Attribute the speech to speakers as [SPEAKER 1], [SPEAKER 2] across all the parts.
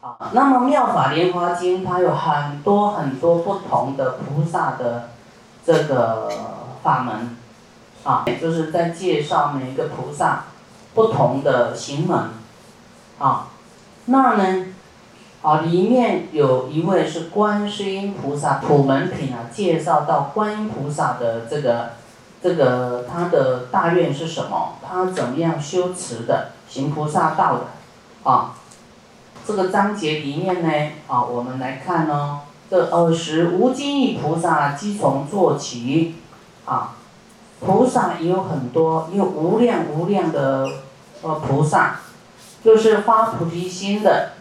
[SPEAKER 1] 啊，那么《妙法莲华经》它有很多很多不同的菩萨的这个法门，啊，就是在介绍每一个菩萨不同的行门，啊，那呢，啊，里面有一位是观世音菩萨普门品啊，介绍到观音菩萨的这个这个他的大愿是什么，他怎么样修持的，行菩萨道的，啊。这个章节里面呢，啊，我们来看哦，这二十无尽意菩萨即从做起，啊，菩萨也有很多，有无量无量的呃菩萨，就是发菩提心的，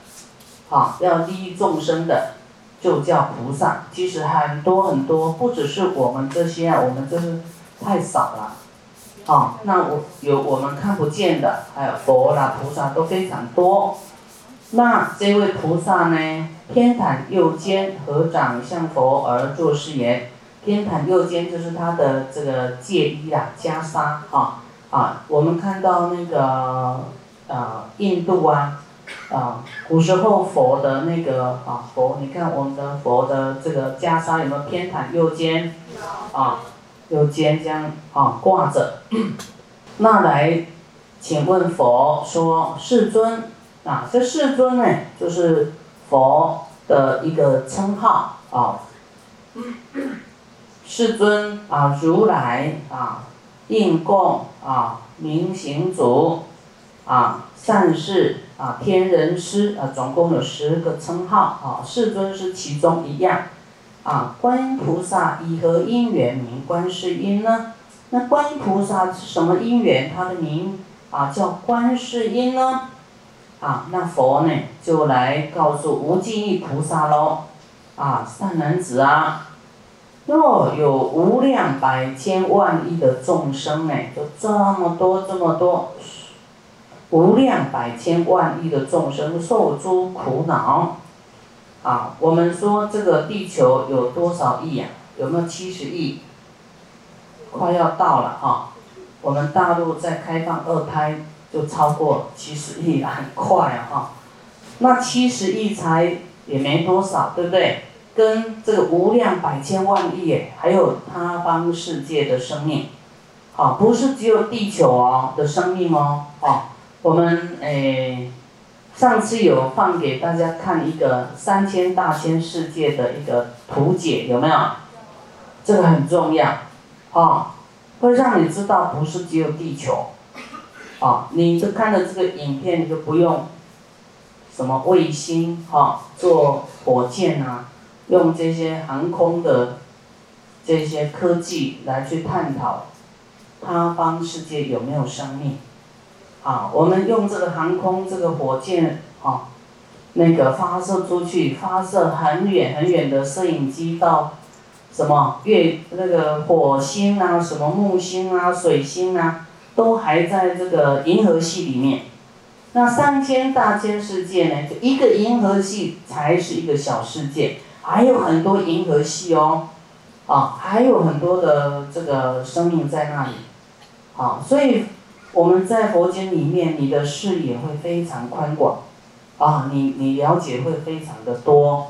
[SPEAKER 1] 啊，要利益众生的，就叫菩萨。其实很多很多，不只是我们这些啊，我们真是太少了，啊，那我有我们看不见的，还有佛啦、菩萨都非常多。那这位菩萨呢？偏袒右肩，合掌向佛而作是言：偏袒右肩就是他的这个戒衣啊，袈裟啊啊。我们看到那个啊，印度啊啊，古时候佛的那个啊佛，你看我们的佛的这个袈裟有没有偏袒右肩？啊，右肩这样啊挂着。那来，请问佛说：世尊。啊，这世尊呢，就是佛的一个称号啊。世尊啊，如来啊，应供啊，明行主啊，善事啊，天人师啊，总共有十个称号啊。世尊是其中一样啊。观音菩萨以何因缘名观世音呢？那观音菩萨是什么因缘？他的名啊叫观世音呢？啊，那佛呢就来告诉无尽意菩萨喽，啊，善男子啊，若有无量百千万亿的众生呢，就这么多这么多，无量百千万亿的众生受诸苦恼，啊，我们说这个地球有多少亿呀？有没有七十亿？快要到了哈，我们大陆在开放二胎。就超过七十亿了，很快啊！哈，那七十亿才也没多少，对不对？跟这个无量百千万亿，还有他方世界的生命，好，不是只有地球哦的生命哦，哦，我们诶，上次有放给大家看一个三千大千世界的一个图解，有没有？这个很重要，哦，会让你知道不是只有地球。啊，你就看了这个影片，你就不用什么卫星哈，做火箭啊，用这些航空的这些科技来去探讨他方世界有没有生命。啊，我们用这个航空这个火箭啊，那个发射出去，发射很远很远的摄影机到什么月那个火星啊，什么木星啊，水星啊。都还在这个银河系里面，那三千大千世界呢？就一个银河系才是一个小世界，还有很多银河系哦，啊，还有很多的这个生命在那里，啊，所以我们在佛经里面，你的视野会非常宽广，啊，你你了解会非常的多。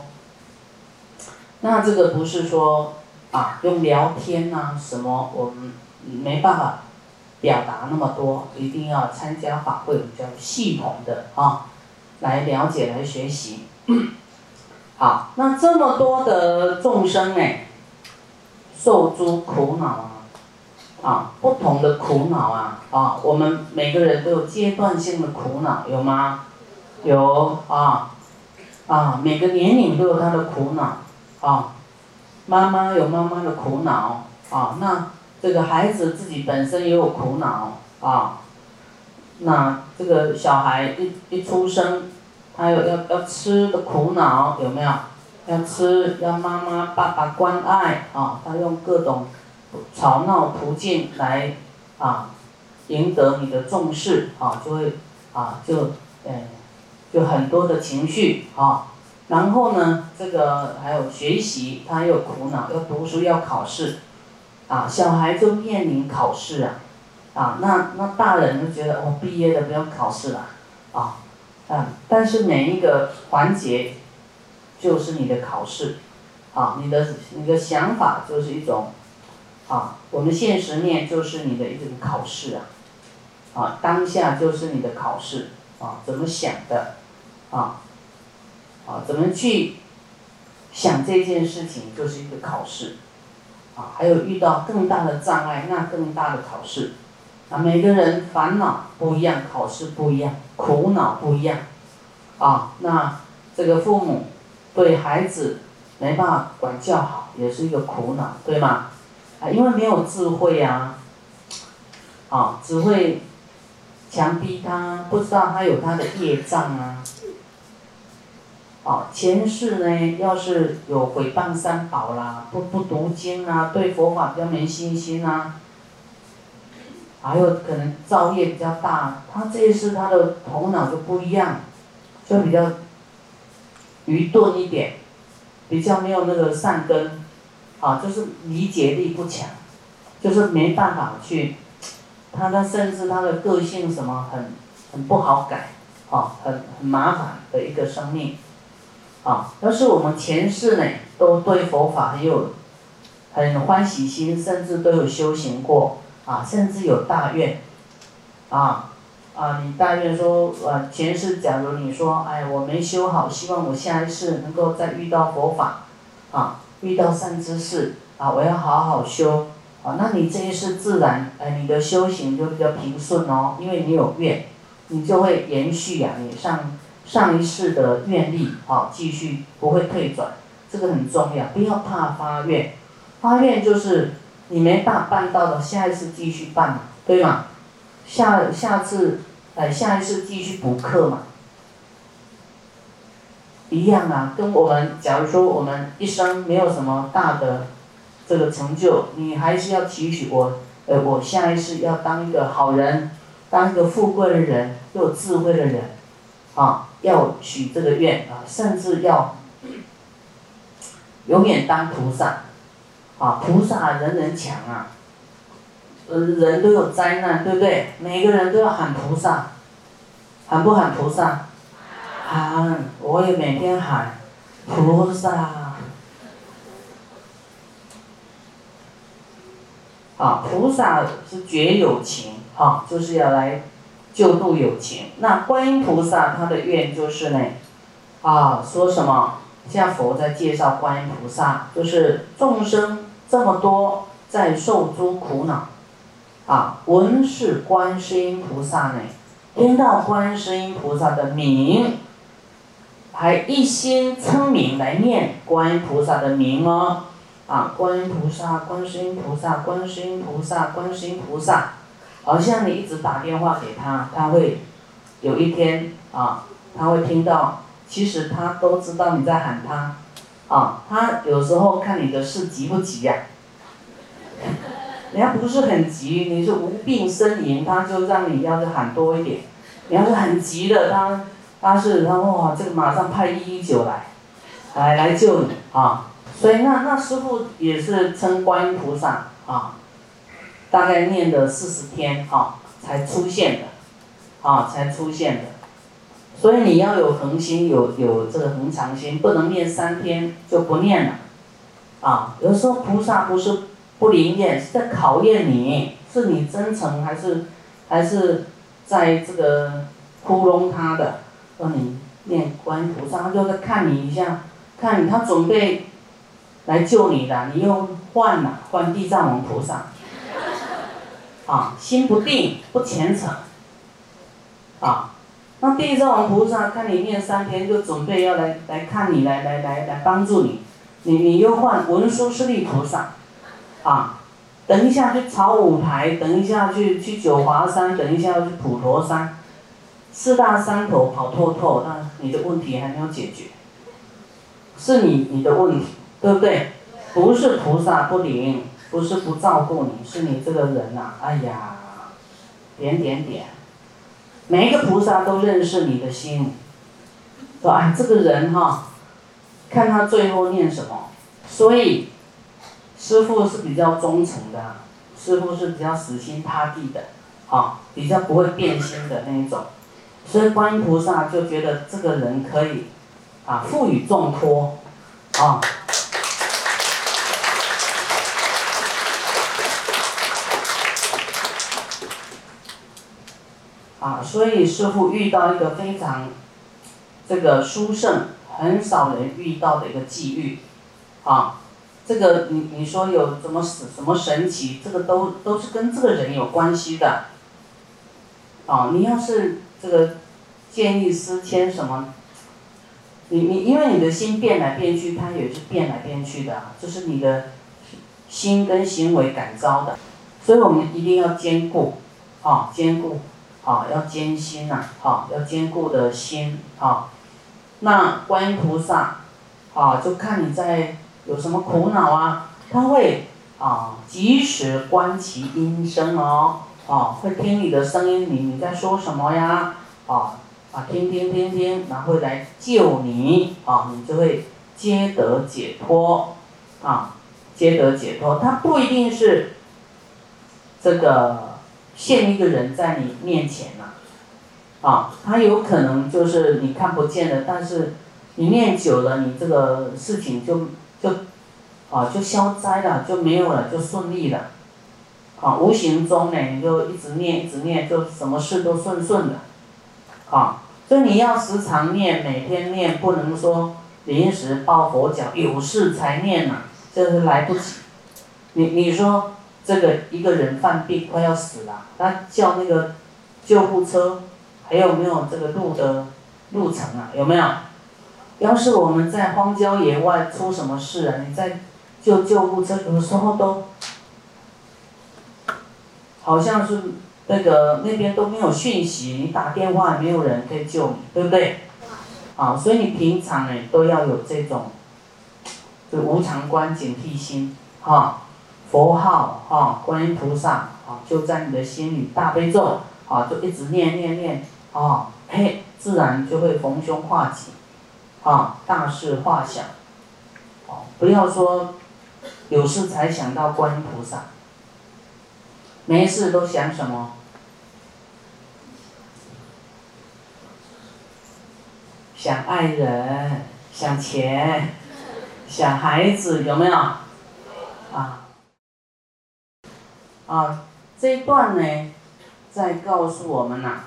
[SPEAKER 1] 那这个不是说啊，用聊天呐什么，我们没办法。表达那么多，一定要参加法会，比较系统的啊，来了解、来学习。好，那这么多的众生呢，受诸苦恼啊，啊，不同的苦恼啊，啊，我们每个人都有阶段性的苦恼，有吗？有啊，啊，每个年龄都有他的苦恼啊，妈妈有妈妈的苦恼啊，那。这个孩子自己本身也有苦恼啊，那这个小孩一一出生，他有要要吃的苦恼有没有？要吃要妈妈爸爸关爱啊，他用各种吵闹途径来啊赢得你的重视啊，就会啊就哎就很多的情绪啊，然后呢这个还有学习，他有苦恼，要读书要考试。啊，小孩就面临考试啊，啊，那那大人就觉得我毕业了不用考试了，啊，啊，但是每一个环节就是你的考试，啊，你的你的想法就是一种，啊，我们现实面就是你的一种考试啊，啊，当下就是你的考试，啊，怎么想的，啊，啊，怎么去想这件事情就是一个考试，啊，还有遇到更大的障碍，那更大的考试。啊，每个人烦恼不一样，考试不一样，苦恼不一样，啊，那这个父母对孩子没办法管教好，也是一个苦恼，对吗？啊，因为没有智慧呀，啊，只会强逼他，不知道他有他的业障啊，啊，前世呢，要是有毁谤三宝啦，不不读经啊，对佛法比较没信心啊。还有可能造业比较大，他这一世他的头脑就不一样，就比较愚钝一点，比较没有那个善根，啊，就是理解力不强，就是没办法去，他的甚至他的个性什么很很不好改，啊，很很麻烦的一个生命，啊，要是我们前世呢都对佛法很有很欢喜心，甚至都有修行过。啊，甚至有大愿，啊，啊，你大愿说，呃，前世假如你说，哎，我没修好，希望我下一世能够再遇到佛法，啊，遇到善知识，啊，我要好好修，啊，那你这一世自然，哎，你的修行就比较平顺哦，因为你有愿，你就会延续呀，你上上一世的愿力，啊，继续不会退转，这个很重要，不要怕发愿，发愿就是。你没办办到的，下一次继续办嘛，对吗？下下次，哎，下一次继续补课嘛。一样啊，跟我们假如说我们一生没有什么大的这个成就，你还是要提取我，呃，我下一次要当一个好人，当一个富贵的人，又有智慧的人，啊，要许这个愿啊，甚至要永远当菩萨。啊，菩萨人人抢啊，呃，人都有灾难，对不对？每个人都要喊菩萨，喊不喊菩萨？喊，我也每天喊菩萨。啊，菩萨是绝有情，啊，就是要来救度有情。那观音菩萨他的愿就是呢，啊，说什么？现在佛在介绍观音菩萨，就是众生。这么多在受诸苦恼，啊，闻是观世音菩萨呢，听到观世音菩萨的名，还一心称名来念观音菩萨的名哦，啊，观音菩萨，观世音菩萨，观世音菩萨，观世音菩萨，好像你一直打电话给他，他会有一天啊，他会听到，其实他都知道你在喊他。啊，他有时候看你的事急不急呀？人家不是很急，你是无病呻吟，他就让你要是喊多一点。你要是很急的，他他是他哇，这个马上派一一九来，来来救你啊！所以那那师傅也是称观音菩萨啊，大概念了四十天啊，才出现的，啊，才出现的。所以你要有恒心，有有这个恒常心，不能念三天就不念了，啊，有时候菩萨不是不灵验，是在考验你，是你真诚还是还是在这个糊弄他的，让你念观音菩萨，他就在看你一下，看你他准备来救你的，你又换了换地藏王菩萨，啊，心不定不虔诚，啊。那地藏王菩萨看你念三天，就准备要来来看你，来来来来帮助你。你你又换文殊师利菩萨，啊，等一下去朝五台，等一下去去九华山，等一下去普陀山，四大山头跑透透，那你的问题还没有解决，是你你的问题，对不对？不是菩萨不灵，不是不照顾你，是你这个人呐，哎呀，点点点。每一个菩萨都认识你的心，说哎，这个人哈，看他最后念什么。所以，师傅是比较忠诚的，师傅是比较死心塌地的，啊，比较不会变心的那一种。所以观音菩萨就觉得这个人可以，啊，赋予重托，啊。啊，所以师傅遇到一个非常这个殊胜，很少人遇到的一个际遇，啊，这个你你说有什么什么神奇，这个都都是跟这个人有关系的，啊，你要是这个见异思迁什么，你你因为你的心变来变去，它也是变来变去的，就是你的心跟行为感召的，所以我们一定要兼顾，啊，兼顾。啊，要坚心呐！啊，要坚固的心啊。那观音菩萨，啊，就看你在有什么苦恼啊，他会啊及时观其音声哦，啊，会听你的声音，你你在说什么呀？啊啊，听听听听，然后来救你啊，你就会皆得解脱啊，皆得解脱。他不一定是这个。现一个人在你面前了，啊，他有可能就是你看不见的，但是你念久了，你这个事情就就啊就消灾了，就没有了，就顺利了，啊，无形中呢，你就一直念一直念，就什么事都顺顺的，啊，所以你要时常念，每天念，不能说临时抱佛脚，有事才念呐，这是来不及，你你说。这个一个人犯病快要死了，他叫那个救护车，还有没有这个路的路程啊？有没有？要是我们在荒郊野外出什么事啊？你在救救护车，有时候都好像是那个那边都没有讯息，你打电话也没有人可以救你，对不对？啊，所以你平常呢都要有这种，就无常观警惕心，哈。佛号啊，观音菩萨啊，就在你的心里，大悲咒啊，就一直念念念啊，嘿，自然就会逢凶化吉，啊，大事化小，哦，不要说有事才想到观音菩萨，没事都想什么？想爱人，想钱，想孩子，有没有？啊。啊，这一段呢，在告诉我们呐，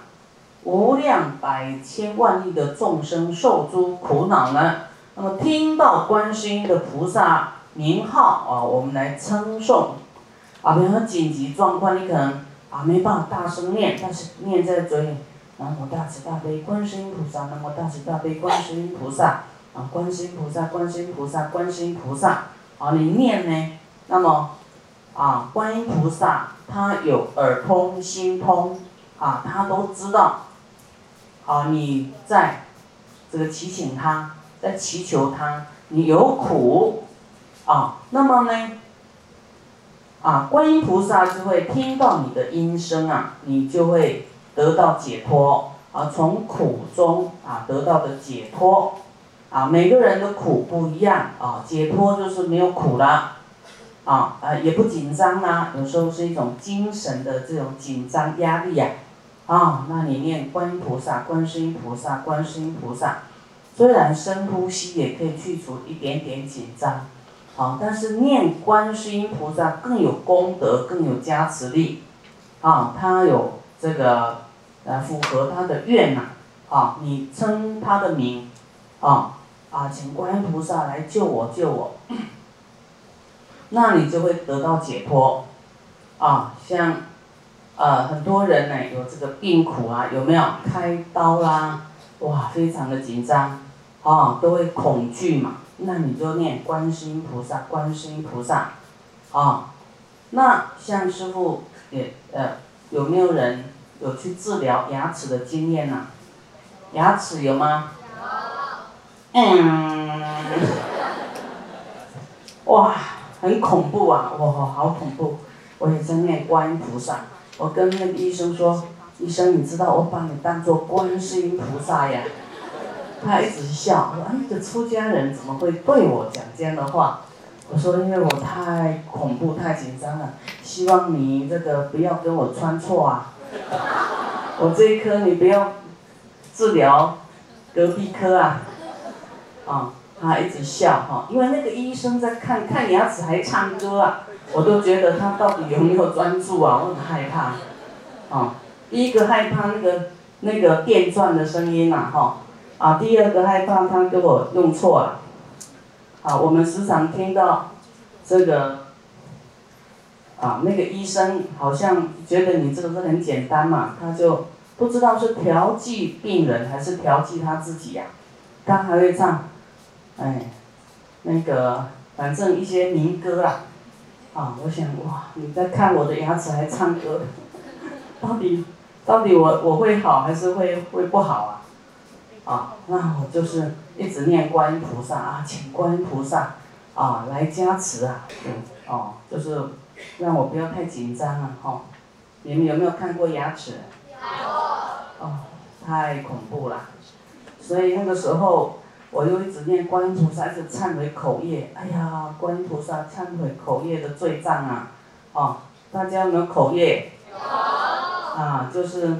[SPEAKER 1] 无量百千万亿的众生受诸苦恼呢，那么听到观世音的菩萨名号啊，我们来称颂，啊，比如说紧急状况，你可能啊没办法大声念，但是念在嘴里，南无大慈大悲观世音菩萨，南无大慈大悲观世音菩萨，啊，观世音菩萨，观世音菩萨，观世音菩萨，啊，你念呢，那么。啊，观音菩萨他有耳通心通，啊，他都知道，啊，你在这个祈请他，在祈求他，你有苦，啊，那么呢，啊，观音菩萨就会听到你的音声啊，你就会得到解脱，啊，从苦中啊得到的解脱，啊，每个人的苦不一样，啊，解脱就是没有苦了。啊，呃，也不紧张啦，有时候是一种精神的这种紧张压力呀，啊，那你念观音菩萨、观世音菩萨、观世音菩萨，虽然深呼吸也可以去除一点点紧张，啊，但是念观世音菩萨更有功德，更有加持力，啊，他有这个，呃，符合他的愿呐，啊，你称他的名，啊，啊，请观音菩萨来救我，救我。那你就会得到解脱，啊，像，呃，很多人呢有这个病苦啊，有没有开刀啦？哇，非常的紧张，啊，都会恐惧嘛。那你就念观世音菩萨，观世音菩萨，啊，那像师傅也呃，有没有人有去治疗牙齿的经验呢？牙齿有吗？有。嗯。哇。很恐怖啊！哇，好恐怖！我也在念观音菩萨。我跟那个医生说：“医生，你知道我把你当做观世音菩萨呀？”他一直笑，说：“哎，这出家人怎么会对我讲这样的话？”我说：“因为我太恐怖、太紧张了，希望你这个不要跟我穿错啊。我这一颗你不要治疗隔壁科啊，啊，他一直笑哈，因为那个医生在看看牙齿还唱歌啊，我都觉得他到底有没有专注啊，我很害怕，啊，第一个害怕那个那个电钻的声音呐哈，啊，第二个害怕他给我用错了，啊，我们时常听到这个。啊，那个医生好像觉得你这个是很简单嘛，他就不知道是调剂病人还是调剂他自己呀。他还会唱，哎，那个反正一些民歌啦。啊，我想哇，你在看我的牙齿还唱歌，到底到底我我会好还是会会不好啊？啊，那我就是一直念观音菩萨啊，请观音菩萨啊来加持啊，嗯，哦，就是。让我不要太紧张啊！哈，你们有没有看过牙齿？
[SPEAKER 2] 有。
[SPEAKER 1] 哦，太恐怖了。所以那个时候，我又一直念观音菩萨，一直忏悔口业。哎呀，观音菩萨忏悔口业的罪障啊！哦，大家有没有口业？
[SPEAKER 2] 有。
[SPEAKER 1] 啊，就是，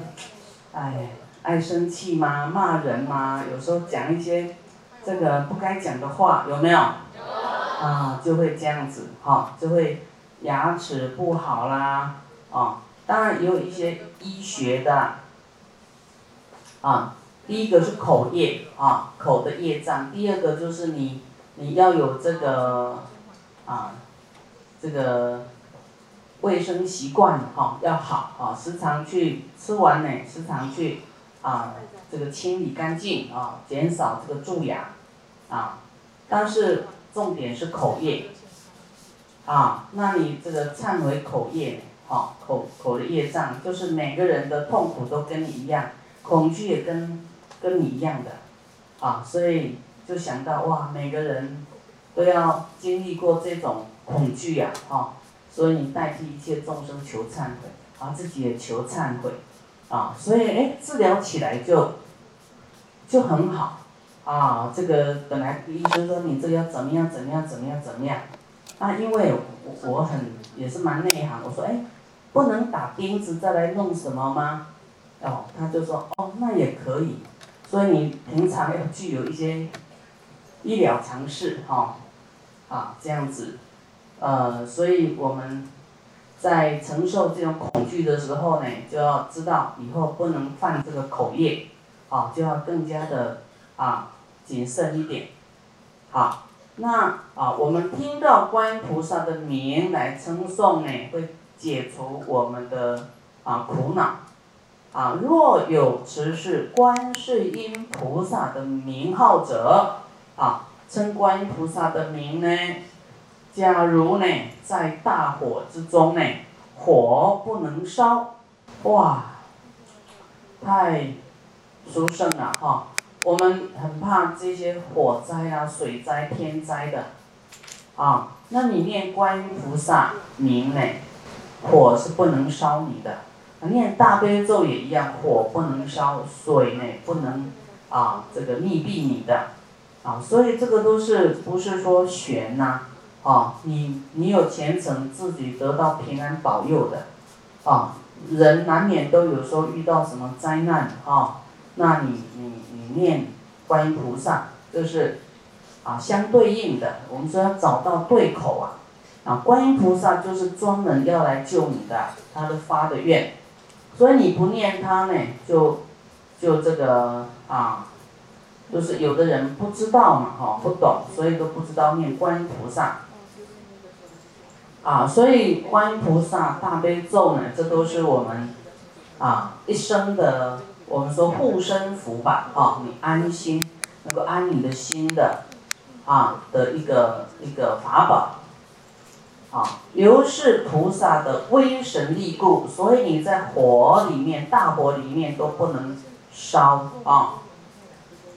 [SPEAKER 1] 哎，爱生气吗？骂人吗？有时候讲一些这个不该讲的话，有没有？
[SPEAKER 2] 有。
[SPEAKER 1] 啊，就会这样子，哈，就会。牙齿不好啦，哦，当然也有一些医学的，啊，第一个是口业啊，口的业障，第二个就是你你要有这个，啊，这个卫生习惯哈要好啊，时常去吃完呢，时常去啊这个清理干净啊，减少这个蛀牙，啊，但是重点是口业。啊，那你这个忏悔口业，好口口的业障，就是每个人的痛苦都跟你一样，恐惧也跟跟你一样的，啊，所以就想到哇，每个人都要经历过这种恐惧呀，啊，所以你代替一切众生求忏悔，啊，自己也求忏悔，啊，所以哎，治疗起来就就很好，啊，这个本来医生说你这个要怎么样怎么样怎么样怎么样。啊，因为我我很也是蛮内行，我说哎，不能打钉子再来弄什么吗？哦，他就说哦，那也可以。所以你平常要具有一些医疗常识哈，啊这样子，呃，所以我们在承受这种恐惧的时候呢，就要知道以后不能犯这个口业，啊，就要更加的啊谨慎一点，好。那啊，我们听到观音菩萨的名来称颂呢，会解除我们的啊苦恼。啊，若有持是观世音菩萨的名号者，啊，称观音菩萨的名呢，假如呢在大火之中呢，火不能烧，哇，太殊胜了哈。我们很怕这些火灾啊、水灾、天灾的，啊，那你念观音菩萨名呢，火是不能烧你的；念大悲咒也一样，火不能烧，水呢不能啊这个密闭你的，啊，所以这个都是不是说玄呐，啊，你你有虔诚，自己得到平安保佑的，啊，人难免都有时候遇到什么灾难啊，那你你。念观音菩萨，就是啊相对应的。我们说要找到对口啊，啊观音菩萨就是专门要来救你的，他的发的愿。所以你不念他呢，就就这个啊，就是有的人不知道嘛，哈不懂，所以都不知道念观音菩萨。啊，所以观音菩萨大悲咒呢，这都是我们啊一生的。我们说护身符吧，啊，你安心，能够安你的心的，啊的一个一个法宝，啊，由是菩萨的威神力故，所以你在火里面，大火里面都不能烧啊，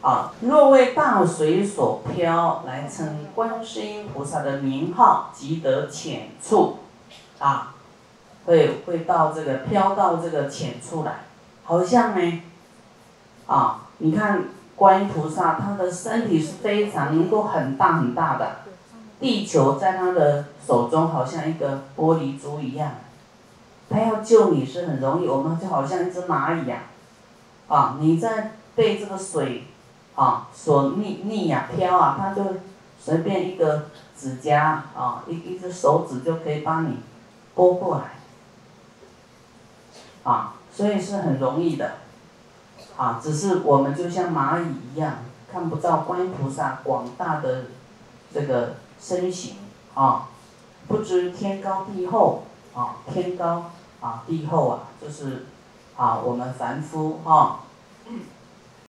[SPEAKER 1] 啊，若为大水所漂，来称观世音菩萨的名号，即得浅处，啊，会会到这个飘到这个浅处来。好像呢，啊，你看观音菩萨，他的身体是非常能够很大很大的，地球在他的手中好像一个玻璃珠一样，他要救你是很容易，我们就好像一只蚂蚁呀，啊，你在被这个水啊所逆逆呀飘啊，他就随便一个指甲啊，一一只手指就可以帮你拨过来，啊，所以是很容易的，啊，只是我们就像蚂蚁一样，看不到观音菩萨广大的这个身形啊，不知天高地厚啊，天高啊地厚啊，就是啊我们凡夫啊。